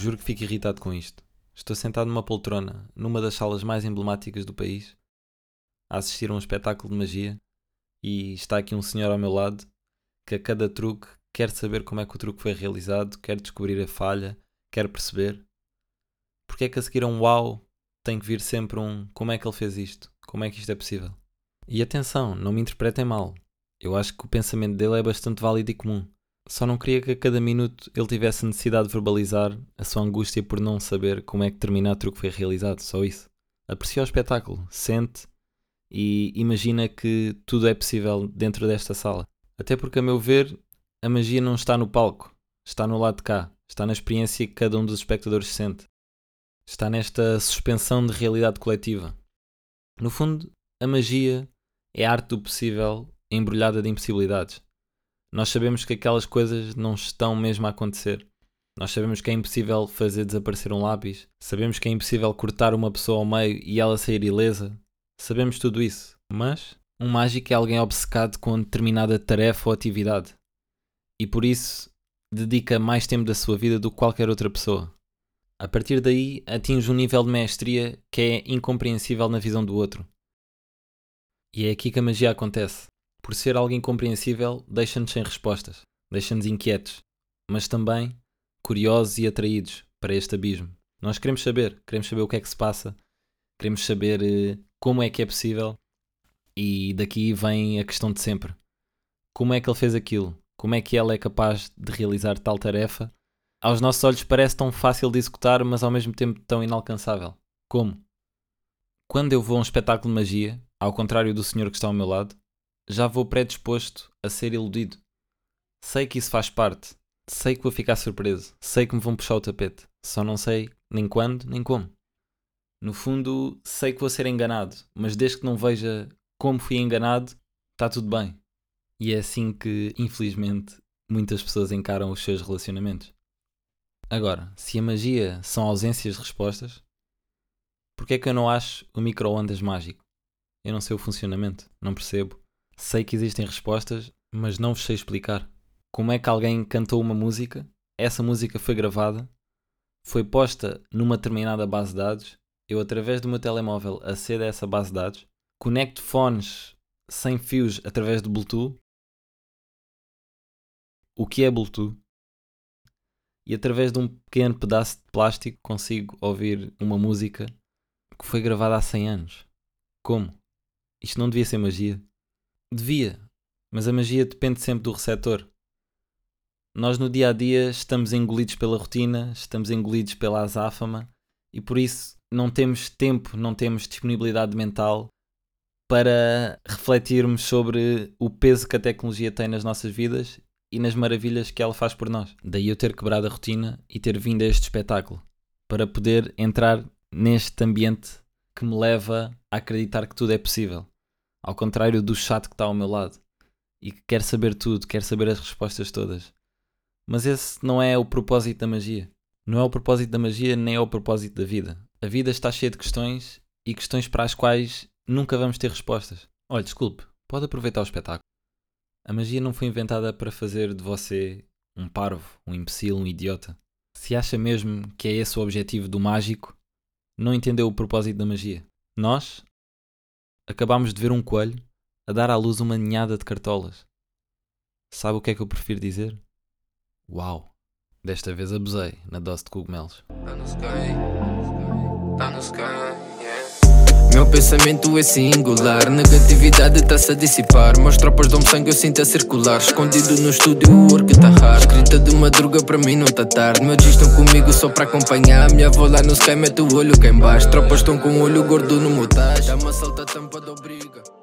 Juro que fico irritado com isto. Estou sentado numa poltrona, numa das salas mais emblemáticas do país, a assistir a um espetáculo de magia, e está aqui um senhor ao meu lado que a cada truque quer saber como é que o truque foi realizado, quer descobrir a falha, quer perceber. Porque é que a seguir a um uau tem que vir sempre um como é que ele fez isto? Como é que isto é possível? E atenção, não me interpretem mal. Eu acho que o pensamento dele é bastante válido e comum. Só não queria que a cada minuto ele tivesse necessidade de verbalizar a sua angústia por não saber como é que determinado truque foi realizado, só isso. Aprecia o espetáculo, sente e imagina que tudo é possível dentro desta sala. Até porque, a meu ver, a magia não está no palco, está no lado de cá, está na experiência que cada um dos espectadores sente. Está nesta suspensão de realidade coletiva. No fundo, a magia é a arte do possível embrulhada de impossibilidades. Nós sabemos que aquelas coisas não estão mesmo a acontecer. Nós sabemos que é impossível fazer desaparecer um lápis, sabemos que é impossível cortar uma pessoa ao meio e ela sair ilesa. Sabemos tudo isso, mas um mágico é alguém obcecado com determinada tarefa ou atividade e por isso dedica mais tempo da sua vida do que qualquer outra pessoa. A partir daí atinge um nível de mestria que é incompreensível na visão do outro. E é aqui que a magia acontece por ser algo incompreensível, deixa-nos sem respostas, deixa-nos inquietos, mas também curiosos e atraídos para este abismo. Nós queremos saber, queremos saber o que é que se passa, queremos saber eh, como é que é possível, e daqui vem a questão de sempre: como é que ele fez aquilo? Como é que ela é capaz de realizar tal tarefa? Aos nossos olhos parece tão fácil de executar, mas ao mesmo tempo tão inalcançável. Como? Quando eu vou a um espetáculo de magia, ao contrário do senhor que está ao meu lado, já vou predisposto a ser iludido. Sei que isso faz parte, sei que vou ficar surpreso, sei que me vão puxar o tapete, só não sei nem quando nem como. No fundo, sei que vou ser enganado, mas desde que não veja como fui enganado, está tudo bem. E é assim que, infelizmente, muitas pessoas encaram os seus relacionamentos. Agora, se a magia são ausências de respostas, por que é que eu não acho o micro-ondas mágico? Eu não sei o funcionamento, não percebo, Sei que existem respostas, mas não vos sei explicar. Como é que alguém cantou uma música, essa música foi gravada, foi posta numa determinada base de dados, eu através do meu telemóvel acedo a essa base de dados, conecto fones sem fios através do Bluetooth. O que é Bluetooth? E através de um pequeno pedaço de plástico consigo ouvir uma música que foi gravada há 100 anos. Como? Isto não devia ser magia? Devia, mas a magia depende sempre do receptor. Nós no dia a dia estamos engolidos pela rotina, estamos engolidos pela azáfama e por isso não temos tempo, não temos disponibilidade mental para refletirmos sobre o peso que a tecnologia tem nas nossas vidas e nas maravilhas que ela faz por nós. Daí eu ter quebrado a rotina e ter vindo a este espetáculo para poder entrar neste ambiente que me leva a acreditar que tudo é possível. Ao contrário do chato que está ao meu lado e que quer saber tudo, quer saber as respostas todas. Mas esse não é o propósito da magia. Não é o propósito da magia, nem é o propósito da vida. A vida está cheia de questões e questões para as quais nunca vamos ter respostas. Olha, desculpe, pode aproveitar o espetáculo. A magia não foi inventada para fazer de você um parvo, um imbecil, um idiota. Se acha mesmo que é esse o objetivo do mágico, não entendeu o propósito da magia. Nós, acabámos de ver um coelho a dar à luz uma ninhada de cartolas. Sabe o que é que eu prefiro dizer? Uau! Desta vez abusei na dose de cogumelos. Tá no sky, tá no sky. Meu pensamento é singular, negatividade está-se a dissipar. Meus tropas dão sangue, eu sinto a circular. Escondido no estúdio, o work tá raro. Escrita de madruga, para mim não tá tarde. Meus dias estão comigo só para acompanhar. Minha avó lá no sky mete o olho cá embaixo. Tropas estão com o olho gordo no motage. Dá uma salta tampa do.